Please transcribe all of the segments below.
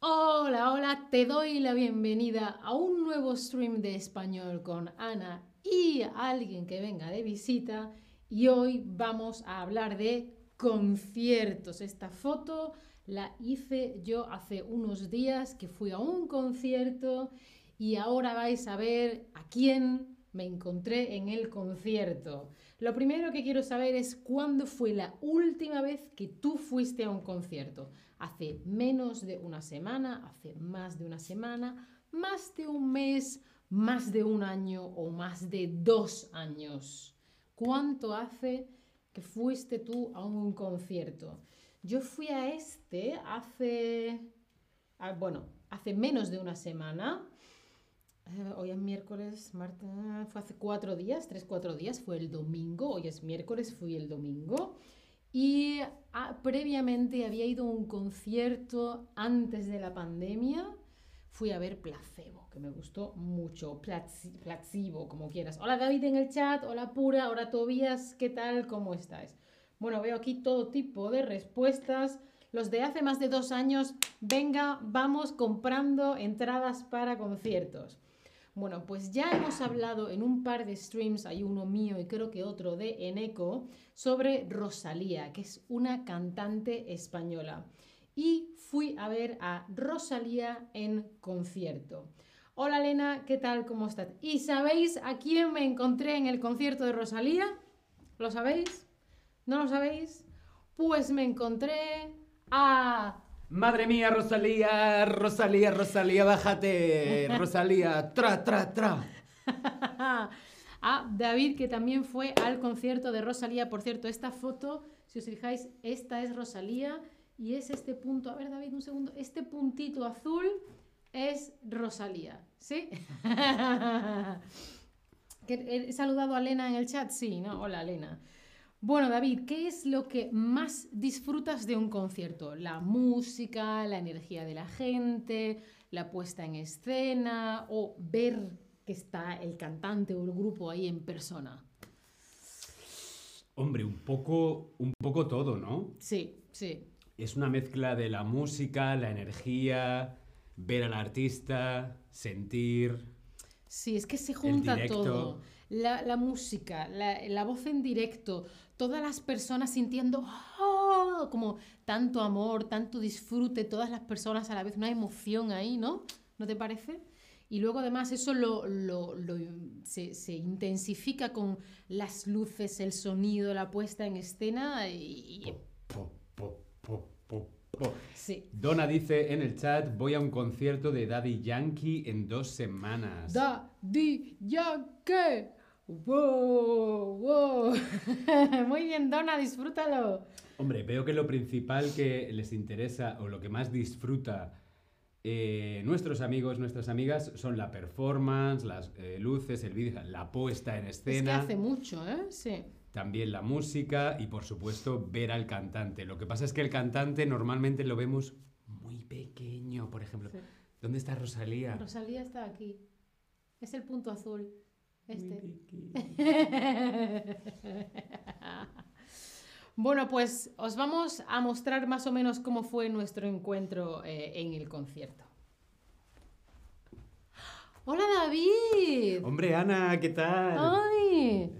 Hola, hola, te doy la bienvenida a un nuevo stream de español con Ana y alguien que venga de visita. Y hoy vamos a hablar de conciertos. Esta foto la hice yo hace unos días que fui a un concierto y ahora vais a ver a quién me encontré en el concierto. Lo primero que quiero saber es cuándo fue la última vez que tú fuiste a un concierto. Hace menos de una semana, hace más de una semana, más de un mes, más de un año o más de dos años. ¿Cuánto hace que fuiste tú a un concierto? Yo fui a este hace, ah, bueno, hace menos de una semana. Eh, hoy es miércoles, Marta, fue hace cuatro días, tres, cuatro días, fue el domingo, hoy es miércoles, fui el domingo. Y ah, previamente había ido a un concierto antes de la pandemia, fui a ver Placebo, que me gustó mucho, Placebo, como quieras. Hola David en el chat, hola Pura, hola Tobías, ¿qué tal? ¿Cómo estáis? Bueno, veo aquí todo tipo de respuestas. Los de hace más de dos años, venga, vamos comprando entradas para conciertos. Bueno, pues ya hemos hablado en un par de streams, hay uno mío y creo que otro de Eneco, sobre Rosalía, que es una cantante española. Y fui a ver a Rosalía en concierto. Hola Elena, ¿qué tal? ¿Cómo estás? ¿Y sabéis a quién me encontré en el concierto de Rosalía? ¿Lo sabéis? ¿No lo sabéis? Pues me encontré a Madre mía, Rosalía, Rosalía, Rosalía, bájate. Rosalía, tra, tra, tra. a David, que también fue al concierto de Rosalía. Por cierto, esta foto, si os fijáis, esta es Rosalía y es este punto. A ver, David, un segundo. Este puntito azul es Rosalía. ¿Sí? ¿He saludado a Lena en el chat? Sí, ¿no? Hola, Lena. Bueno, David, ¿qué es lo que más disfrutas de un concierto? ¿La música, la energía de la gente, la puesta en escena o ver que está el cantante o el grupo ahí en persona? Hombre, un poco, un poco todo, ¿no? Sí, sí. Es una mezcla de la música, la energía, ver al artista, sentir. Sí, es que se junta todo. La, música, la, voz en directo, todas las personas sintiendo ¡oh! como tanto amor, tanto disfrute, todas las personas a la vez, una emoción ahí, ¿no? ¿No te parece? Y luego además eso lo, se, intensifica con las luces, el sonido, la puesta en escena y... Sí. Donna dice en el chat, voy a un concierto de Daddy Yankee en dos semanas. Daddy Yankee. ¡Wow! ¡Wow! Muy bien, Donna, disfrútalo. Hombre, veo que lo principal que les interesa o lo que más disfruta eh, nuestros amigos, nuestras amigas, son la performance, las eh, luces, el vídeo, la puesta en escena. Es que hace mucho, ¿eh? Sí. También la música y, por supuesto, ver al cantante. Lo que pasa es que el cantante normalmente lo vemos muy pequeño, por ejemplo. ¿Dónde está Rosalía? Rosalía está aquí. Es el punto azul. Este. bueno, pues os vamos a mostrar más o menos cómo fue nuestro encuentro eh, en el concierto. Hola David. Hombre, Ana, ¿qué tal? Ay.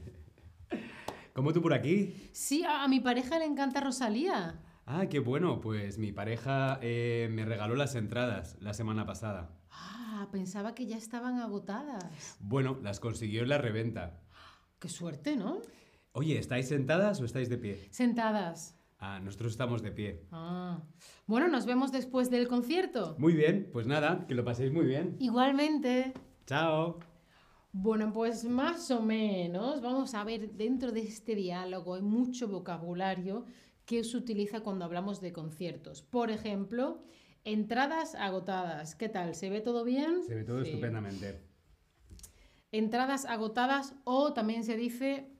¿Cómo tú por aquí? Sí, a, mi pareja le encanta Rosalía. Ah, qué bueno. Pues mi pareja eh, me regaló las entradas la semana pasada. Ah, pensaba que ya estaban agotadas. Bueno, las consiguió en la reventa. Qué suerte, ¿no? Oye, ¿estáis sentadas o estáis de pie? Sentadas. Ah, nosotros estamos de pie. Ah. Bueno, nos vemos después del concierto. Muy bien, pues nada, que lo paséis muy bien. Igualmente. Chao. Bueno, pues más o menos, vamos a ver, dentro de este diálogo hay mucho vocabulario que se utiliza cuando hablamos de conciertos. Por ejemplo, Entradas agotadas. ¿Qué tal? ¿Se ve todo bien? Se ve todo estupendamente. Entradas agotadas o también se dice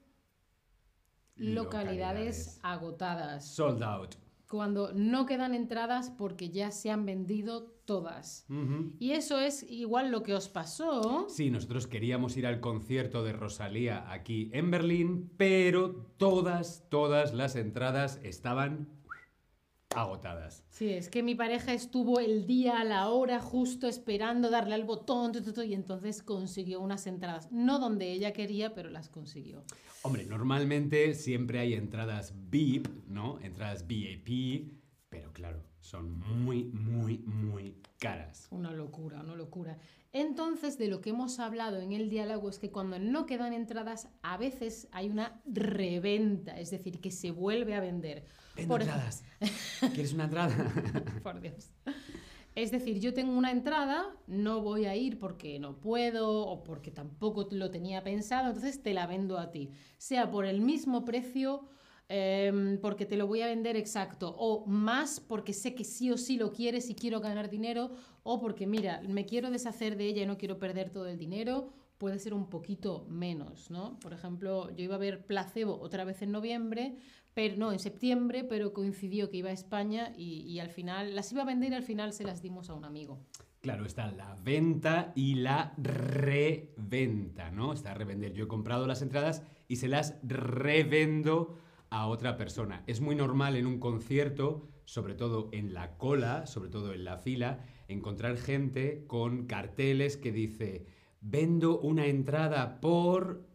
localidades, agotadas. Sold out. Cuando no quedan entradas porque ya se han vendido todas. Y eso es igual lo que os pasó. Sí, nosotros queríamos ir al concierto de Rosalía aquí en Berlín, pero todas, todas las entradas estaban agotadas. Sí, es que mi pareja estuvo el día a la hora justo esperando darle al botón tu, tu, tu, y entonces consiguió unas entradas. No donde ella quería, pero las consiguió. Hombre, normalmente siempre hay entradas VIP, ¿no? Entradas VIP, pero claro, son muy, muy, muy caras. Una locura, una locura. Entonces, de lo que hemos hablado en el diálogo es que cuando no quedan entradas, a veces hay una reventa, es decir, que se vuelve a vender. Vendo Por entradas. ¿Quieres una entrada? Por Dios. Es decir, yo tengo una entrada, no voy a ir porque no puedo o porque tampoco lo tenía pensado, entonces te la vendo a ti. Sea por el mismo precio, em, porque te lo voy a vender exacto, o más porque sé que sí o sí lo quieres y quiero ganar dinero, o porque mira, me quiero deshacer de ella y no quiero perder todo el dinero, puede ser un poquito menos, ¿no? Por ejemplo, yo iba a ver Placebo otra vez en noviembre, pero no, en septiembre, pero coincidió que iba a España y, y al final las iba a vender y al final se las dimos a un amigo. Claro, está la venta y la reventa, ¿no? Está revender. Yo he comprado las entradas y se las revendo a otra persona. Es muy normal en un concierto, sobre todo en la cola, sobre todo en la fila, encontrar gente con carteles que dice, vendo una entrada por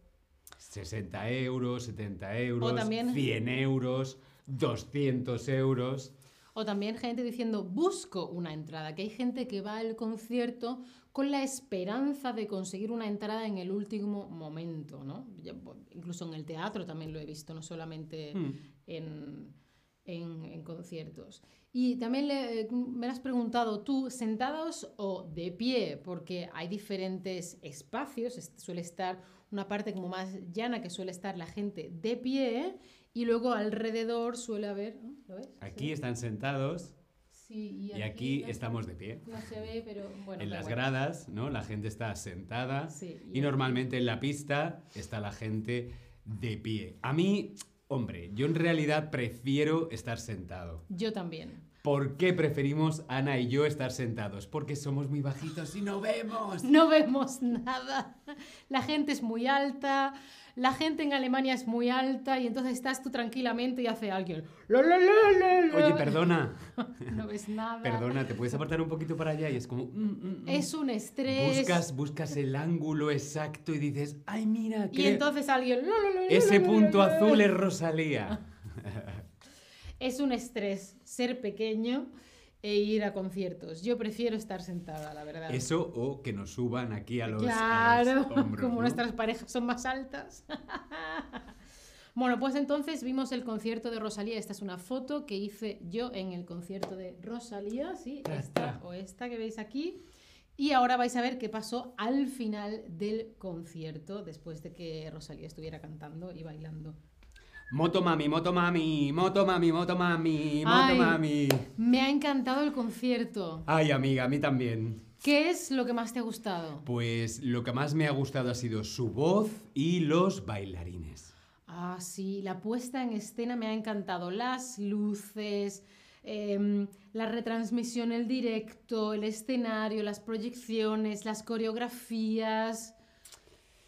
60 euros, 70 euros, también- 100 euros, 200 euros. O también gente diciendo, busco una entrada, que hay gente que va al concierto con la esperanza de conseguir una entrada en el último momento, ¿no? Bo- Incluso en el teatro también lo he visto, no solamente Hmm. en, en- en conciertos. Y también le- me has preguntado tú, sentados o de pie, porque hay diferentes espacios, es- suele estar una parte como más llana que suele estar la gente de pie y luego alrededor suele haber... ¿no? ¿Lo ves? Aquí Sí. están sentados Sí, y aquí no- estamos de pie. No se ve, pero bueno. en las gradas, ¿no? La gente está sentada Sí, y y- normalmente en la pista está la gente de pie. A mí, hombre, yo en realidad prefiero estar sentado. Yo también. ¿Por qué preferimos Ana y yo estar sentados? Porque somos muy bajitos y no vemos. No vemos nada. La gente es muy alta. La gente en Alemania es muy alta y entonces estás tú tranquilamente y hace alguien. "La, la, la, la, la". Oye, perdona, No ves nada. perdona, ¿te puedes apartar un poquito para allá? Y es como... mm, mm, mm. Es un estrés. Buscas, buscas el ángulo exacto y dices, ay, mira, Y entonces alguien. "La, la, la, la, ese punto la, la". azul es Rosalía. Es un estrés ser pequeño e ir a conciertos. Yo prefiero estar sentada, la verdad. Eso o que nos suban aquí a los, a los Claro, hombros, como ¿no? nuestras parejas son más altas. bueno, pues entonces vimos el concierto de Rosalía. Esta es una foto que hice yo en el concierto de Rosalía, sí, esta o esta que veis aquí. Y ahora vais a ver qué pasó al final del concierto, después de que Rosalía estuviera cantando y bailando. Motomami, motomami, motomami, motomami, Ay. motomami. Me ha encantado el concierto. Ay, amiga, a mí también. ¿Qué es lo que más te ha gustado? Pues lo que más me ha gustado ha sido su voz y los bailarines. Ah, sí, la puesta en escena me ha encantado. Las luces, em, la retransmisión, el directo, el escenario, las proyecciones, las coreografías.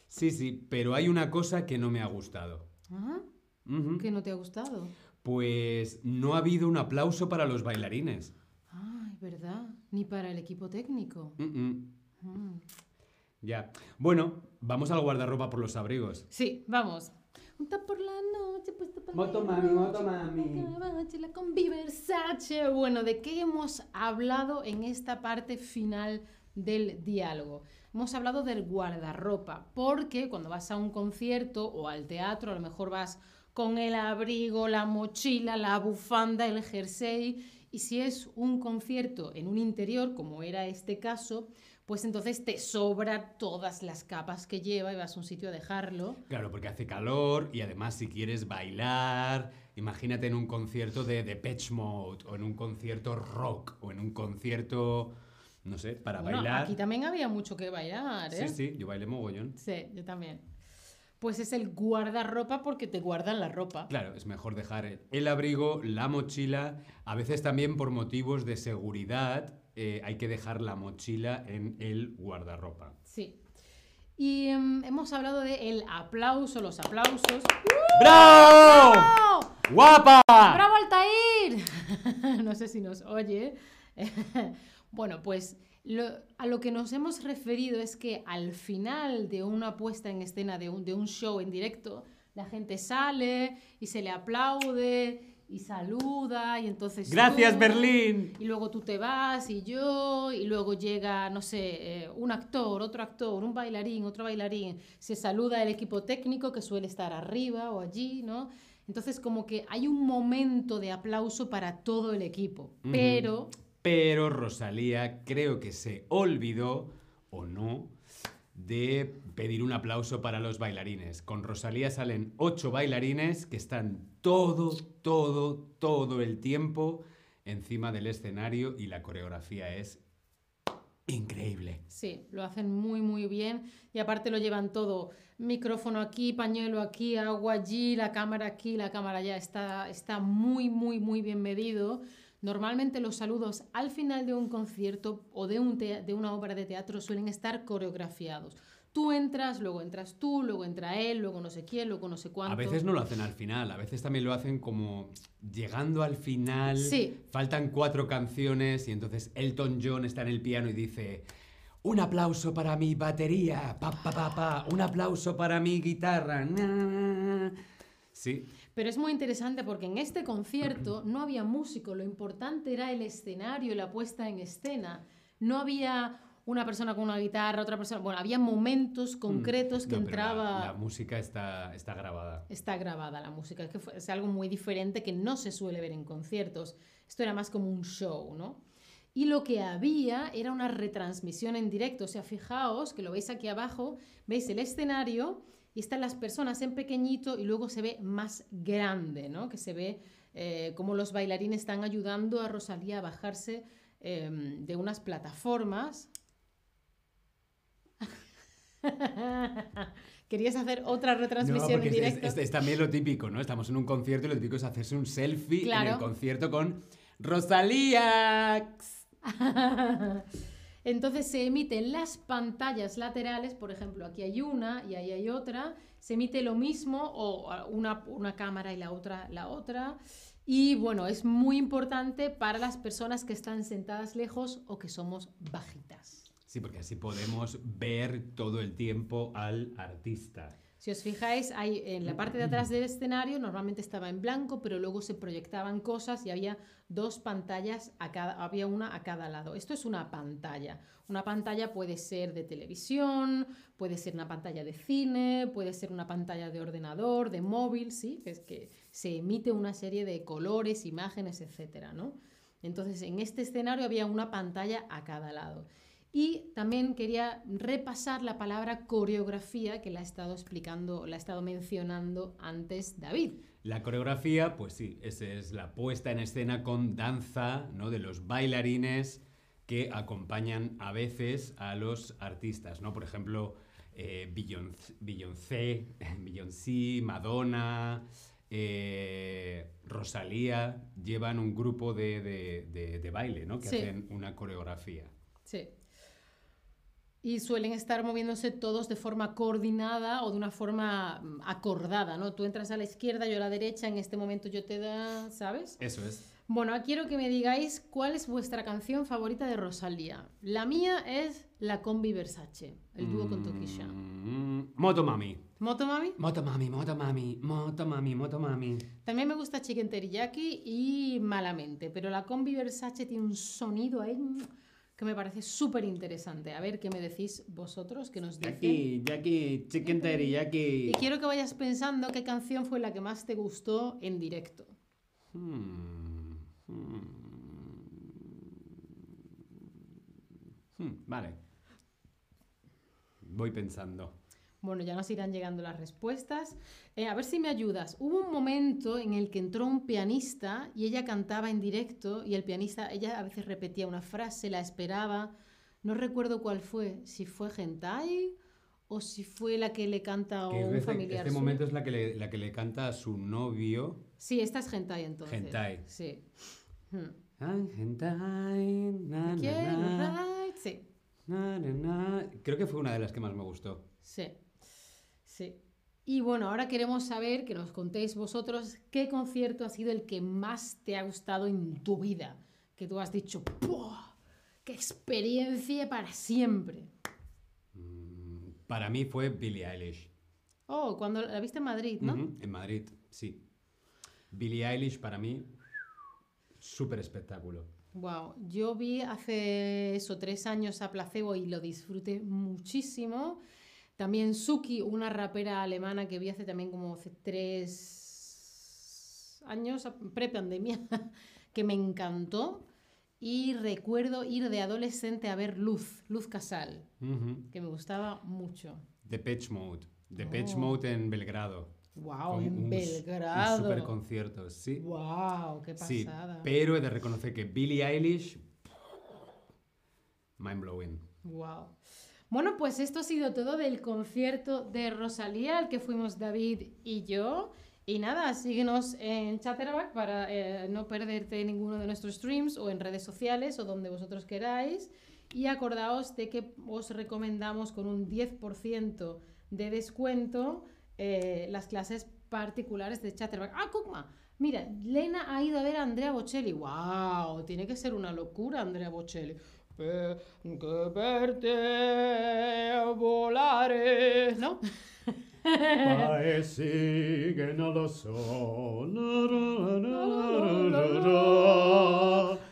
Sí, sí, pero hay una cosa que no me ha gustado. Ah, Ujú. ¿Qué no te ha gustado? Pues no ha habido un aplauso para los bailarines. Ay, ¿verdad? Ni para el equipo técnico. Mm. Ya. Bueno, vamos al guardarropa por los abrigos. Sí, vamos. Unta por la noche, puesta por Motomami, la noche, motomami. cabachela con Versace. Bueno, ¿de qué hemos hablado en esta parte final del diálogo? Hemos hablado del guardarropa, porque cuando vas a un concierto o al teatro, a lo mejor vas con el abrigo, la mochila, la bufanda, el jersey, y si es un concierto en un interior, como era este caso, pues entonces te sobra todas las capas que lleva y vas a un sitio a dejarlo. Claro, porque hace calor y además si quieres bailar, imagínate en un concierto de Depeche Mode o en un concierto rock o en un concierto, no sé, para Bueno, bailar. Aquí también había mucho que bailar, ¿eh? Sí, sí, yo bailé mogollón. Sí, yo también. Pues es el guardarropa porque te guardan la ropa. Claro, es mejor dejar el- abrigo, la mochila, a veces también por motivos de seguridad eh, hay que dejar la mochila en el guardarropa. Sí. Y em, hemos hablado de el aplauso, los aplausos. ¡Bravo! ¡Bravo! ¡Guapa! ¡Bravo Altair! no sé si nos oye. bueno, pues lo- a lo que nos hemos referido es que al final de una puesta en escena, de un, de un show en directo, la gente sale y se le aplaude y saluda y entonces... ¡Gracias, tú- Berlín! Y luego tú te vas y yo, y luego llega, no sé, eh, un actor, otro actor, un bailarín, otro bailarín, se saluda el equipo técnico que suele estar arriba o allí, ¿no? Entonces como que hay un momento de aplauso para todo el equipo, pero Pero Rosalía creo que se olvidó, o no, de pedir un aplauso para los bailarines. Con Rosalía salen ocho bailarines que están todo, todo, todo el tiempo encima del escenario y la coreografía es increíble. sí, lo hacen muy muy bien y aparte lo llevan todo, micrófono aquí, pañuelo aquí, agua allí, la cámara aquí, la cámara allá, está, está muy muy muy bien medido. Normalmente los saludos al final de un concierto o de, un de una obra de teatro suelen estar coreografiados. Tú entras, luego entras tú, luego entra él, luego no sé quién, luego no sé cuánto. A veces no lo hacen al final, a veces también lo hacen como llegando al final, Sí. faltan cuatro canciones y entonces Elton John está en el piano y dice, un aplauso para mi batería, pa, pa, pa, pa, un aplauso para mi guitarra. na, na, na". Sí, Pero es muy interesante porque en este concierto no había músico, lo importante era el escenario y la puesta en escena. No había una persona con una guitarra, otra persona. Bueno, había momentos concretos que Mm. No, pero la- entraba. La, música está, está grabada. Está grabada la música, es que fue- es algo muy diferente que no se suele ver en conciertos. Esto era más como un show, ¿no? Y lo que había era una retransmisión en directo. O sea, fijaos que lo veis aquí abajo, veis el escenario y están las personas en pequeñito y luego se ve más grande, ¿no? Que se ve eh, como los bailarines están ayudando a Rosalía a bajarse eh, de unas plataformas. ¿Querías hacer otra No, retransmisión porque en directo? es- es también lo típico, ¿no? Estamos en un concierto y lo típico es hacerse un selfie en el concierto con Rosalía. Entonces se emite en las pantallas laterales, por ejemplo, aquí hay una y ahí hay otra, se emite lo mismo o una, una cámara y la otra la otra. Y bueno, es muy importante para las personas que están sentadas lejos o que somos bajitas. Sí, porque así podemos ver todo el tiempo al artista. Si os fijáis, hay, en la parte de atrás del escenario normalmente estaba en blanco, pero luego se proyectaban cosas y había dos pantallas, a cada, había una a cada lado. Esto es una pantalla. Una pantalla puede ser de televisión, puede ser una pantalla de cine, puede ser una pantalla de ordenador, de móvil, ¿sí? Es que se emite una serie de colores, imágenes, etcétera, ¿no? Entonces, en este escenario había una pantalla a cada lado. Y también quería repasar la palabra coreografía que la ha estado explicando, la ha estado mencionando antes David. La coreografía, pues sí, esa es la puesta en escena con danza, ¿no? De los bailarines que acompañan a veces a los artistas, ¿no? Por ejemplo, eh, Beyoncé, Beyoncé, Madonna, eh, Rosalía, llevan un grupo de, de- de- de baile, ¿no? Que Sí. hacen una coreografía. Sí. Y suelen estar moviéndose todos de forma coordinada o de una forma mm, acordada, ¿no? Tú entras a la izquierda, yo a la derecha, en este momento yo te da, ¿sabes? Eso es. Bueno, quiero que me digáis cuál es vuestra canción favorita de Rosalía. La mía es La Combi Versace, el dúo con Tokisha. Mm, Motomami. ¿Motomami? Motomami, Motomami, Motomami, Motomami. También me gusta Chicken Teriyaki y Malamente, pero la Combi Versace tiene un sonido ahí mm, que me parece súper interesante. A ver qué me decís vosotros, qué nos dicen. Jackie, Jackie, chicken teriyaki. Y quiero que vayas pensando qué canción fue la que más te gustó en directo. Hmm, hmm. Hmm, vale. Voy pensando. Bueno, ya nos irán llegando las respuestas. Eh, a ver si me ayudas. Hubo un momento en el que entró un pianista y ella cantaba en directo y el pianista, ella a veces repetía una frase, la esperaba. No recuerdo cuál fue, si fue Gentai o si fue la que le canta a un este, familiar. este suyo. momento es la que, le, la que le canta a su novio. Sí, esta es hentai entonces. Hentai. Sí. Hmm. Ah, na, na, na, Sí, na, na, na. Creo que fue una de las que más me gustó. sí, sí. Y bueno, ahora queremos saber que nos contéis vosotros qué concierto ha sido el que más te ha gustado en tu vida. Que tú has dicho, ¡buah! ¡Qué experiencia para siempre! Mm, Para mí fue Billie Eilish. Oh, cuando la viste en Madrid, ¿no? En Madrid, sí. Billie Eilish para mí, súper espectáculo. Wow, yo vi hace eso tres años a Placebo y lo disfruté muchísimo. También Suki, una rapera alemana que vi hace también como hace tres años, pre-pandemia, que me encantó. Y recuerdo ir de adolescente a ver Luz, Luz Casal, Ujú. que me gustaba mucho. Depeche Mode. Depeche Oh. Mode en Belgrado. Wow, en un, Belgrado. Un super concierto, sí. Wow, qué Sí, pasada. pero he de reconocer que Billie Eilish, mind blowing. Wow. Bueno, pues esto ha sido todo del concierto de Rosalía, al que fuimos David y yo. Y nada, síguenos en Chatterback para eh, no perderte ninguno de nuestros streams o en redes sociales o donde vosotros queráis. Y acordaos de que os recomendamos con un 10% de descuento eh, las clases particulares de Chatterback. ¡Ah, Kukma! Mira, Lena ha ido a ver a Andrea Bocelli. ¡Wow! Tiene que ser una locura, Andrea Bocelli. Pe- que verte volare, ¿no? So.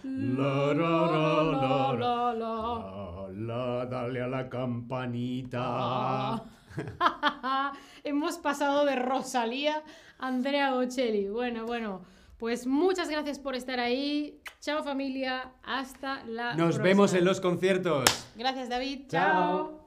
La, la, la. La, dale a la campanita. Ah. Hemos pasado de Rosalía a Andrea Bocelli. Bueno, bueno, pues muchas gracias por estar ahí. Chao familia, hasta la Nos próxima. vemos en los conciertos. Gracias David, Chao. chao.